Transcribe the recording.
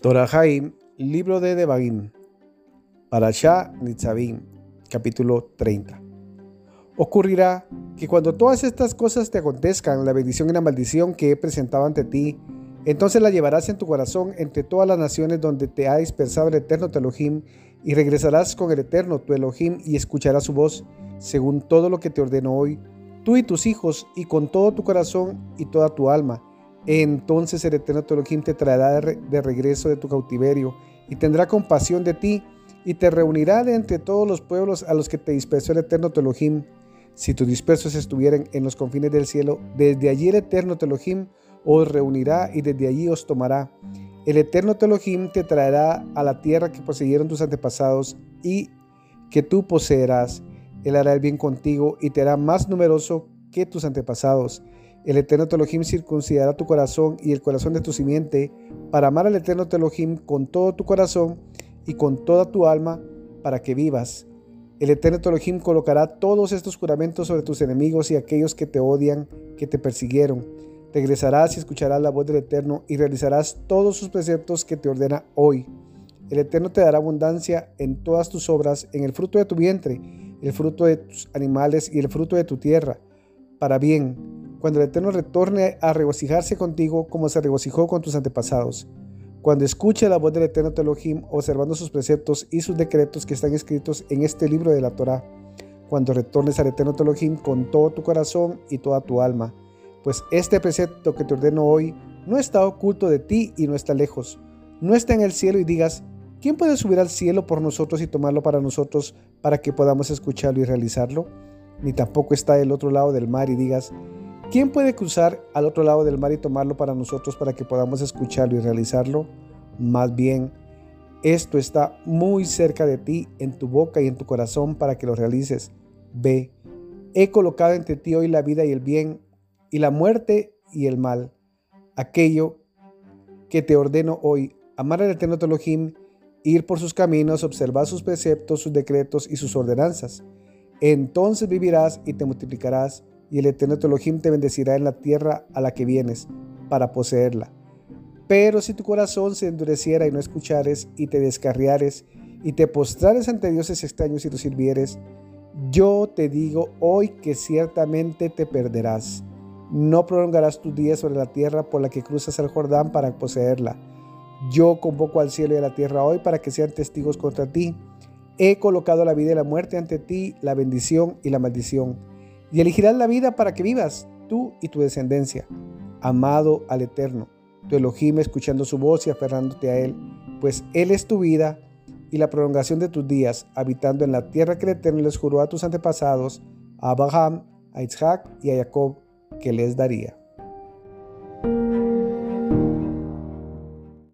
Torahaim, libro de Debagim, Parashá Nitzavim, capítulo 30. Ocurrirá que cuando todas estas cosas te acontezcan, la bendición y la maldición que he presentado ante ti, entonces la llevarás en tu corazón entre todas las naciones donde te ha dispersado el eterno tu Elohim, y regresarás con el eterno tu Elohim y escucharás su voz, según todo lo que te ordeno hoy, tú y tus hijos, y con todo tu corazón y toda tu alma entonces el Eterno tu te traerá de regreso de tu cautiverio y tendrá compasión de ti y te reunirá de entre todos los pueblos a los que te dispersó el Eterno tu Si tus dispersos estuvieran en los confines del cielo, desde allí el Eterno tu os reunirá y desde allí os tomará. El Eterno tu te traerá a la tierra que poseyeron tus antepasados y que tú poseerás. Él hará el bien contigo y te hará más numeroso que tus antepasados el Eterno Telohim circuncidará tu corazón y el corazón de tu simiente para amar al Eterno Telohim con todo tu corazón y con toda tu alma para que vivas. El Eterno Telohim colocará todos estos juramentos sobre tus enemigos y aquellos que te odian, que te persiguieron. Regresarás y escucharás la voz del Eterno y realizarás todos sus preceptos que te ordena hoy. El Eterno te dará abundancia en todas tus obras, en el fruto de tu vientre, el fruto de tus animales y el fruto de tu tierra, para bien cuando el Eterno retorne a regocijarse contigo como se regocijó con tus antepasados. Cuando escuche la voz del Eterno Elohim, observando sus preceptos y sus decretos que están escritos en este libro de la Torah. Cuando retornes al Eterno Elohim con todo tu corazón y toda tu alma. Pues este precepto que te ordeno hoy no está oculto de ti y no está lejos. No está en el cielo y digas, ¿quién puede subir al cielo por nosotros y tomarlo para nosotros para que podamos escucharlo y realizarlo? Ni tampoco está del otro lado del mar y digas, ¿Quién puede cruzar al otro lado del mar y tomarlo para nosotros para que podamos escucharlo y realizarlo? Más bien, esto está muy cerca de ti, en tu boca y en tu corazón para que lo realices. Ve, he colocado entre ti hoy la vida y el bien, y la muerte y el mal. Aquello que te ordeno hoy, amar al Eterno Elohim, ir por sus caminos, observar sus preceptos, sus decretos y sus ordenanzas. Entonces vivirás y te multiplicarás y el Eterno te bendecirá en la tierra a la que vienes, para poseerla. Pero si tu corazón se endureciera y no escuchares, y te descarriares, y te postrares ante dioses extraños y los sirvieres, yo te digo hoy que ciertamente te perderás. No prolongarás tus días sobre la tierra por la que cruzas el Jordán para poseerla. Yo convoco al cielo y a la tierra hoy para que sean testigos contra ti. He colocado la vida y la muerte ante ti, la bendición y la maldición y elegirás la vida para que vivas, tú y tu descendencia. Amado al Eterno, tu Elohim escuchando su voz y aferrándote a Él, pues Él es tu vida y la prolongación de tus días, habitando en la tierra que el Eterno les juró a tus antepasados, a Abraham, a Isaac y a Jacob, que les daría.